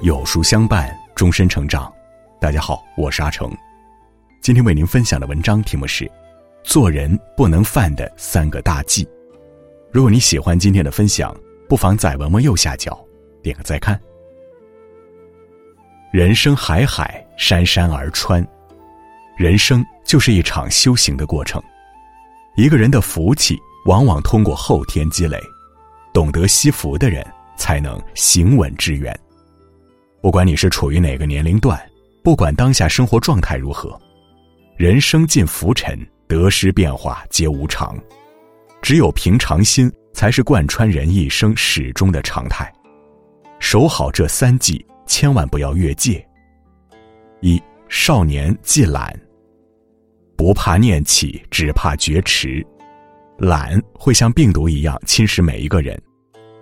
有书相伴，终身成长。大家好，我是阿成。今天为您分享的文章题目是《做人不能犯的三个大忌》。如果你喜欢今天的分享，不妨在文末右下角点个再看。人生海海，山山而川，人生就是一场修行的过程。一个人的福气，往往通过后天积累。懂得惜福的人，才能行稳致远。不管你是处于哪个年龄段，不管当下生活状态如何，人生尽浮沉，得失变化皆无常。只有平常心，才是贯穿人一生始终的常态。守好这三忌，千万不要越界。一少年忌懒，不怕念起，只怕觉迟。懒会像病毒一样侵蚀每一个人，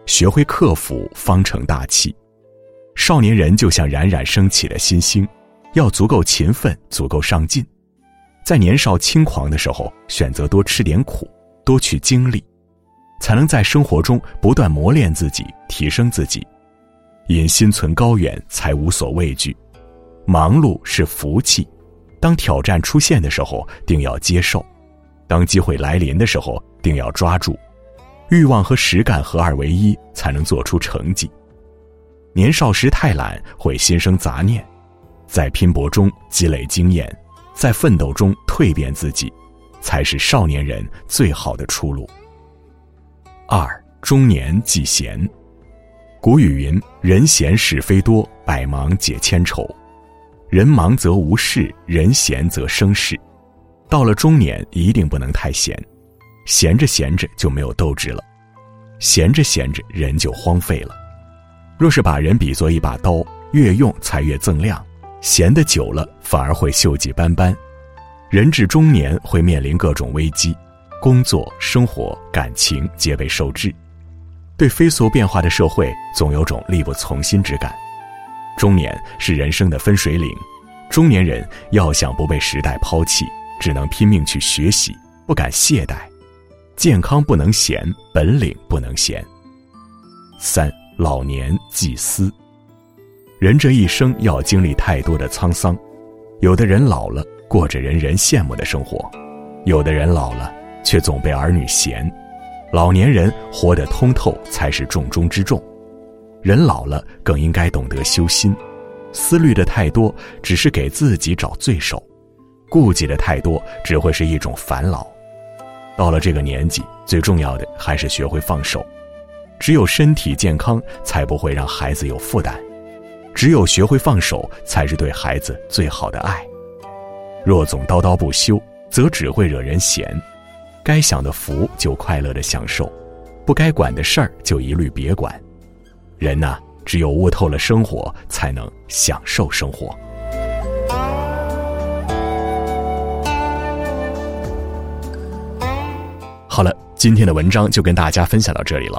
学会克服，方成大器。少年人就像冉冉升起的新星，要足够勤奋，足够上进，在年少轻狂的时候，选择多吃点苦，多去经历，才能在生活中不断磨练自己，提升自己。因心存高远，才无所畏惧。忙碌是福气，当挑战出现的时候，定要接受；当机会来临的时候，定要抓住。欲望和实干合二为一，才能做出成绩。年少时太懒，会心生杂念，在拼搏中积累经验，在奋斗中蜕变自己，才是少年人最好的出路。二中年忌闲，古语云：“人闲是非多，百忙解千愁。”人忙则无事，人闲则生事。到了中年，一定不能太闲，闲着闲着就没有斗志了，闲着闲着人就荒废了。若是把人比作一把刀，越用才越锃亮，闲得久了反而会锈迹斑斑。人至中年会面临各种危机，工作、生活、感情皆被受制，对飞速变化的社会总有种力不从心之感。中年是人生的分水岭，中年人要想不被时代抛弃，只能拼命去学习，不敢懈怠。健康不能闲，本领不能闲。三。老年祭思，人这一生要经历太多的沧桑，有的人老了过着人人羡慕的生活，有的人老了却总被儿女嫌。老年人活得通透才是重中之重。人老了更应该懂得修心，思虑的太多只是给自己找罪受，顾忌的太多只会是一种烦恼。到了这个年纪，最重要的还是学会放手。只有身体健康，才不会让孩子有负担；只有学会放手，才是对孩子最好的爱。若总叨叨不休，则只会惹人嫌。该享的福就快乐的享受，不该管的事儿就一律别管。人呐，只有悟透了生活，才能享受生活。好了，今天的文章就跟大家分享到这里了。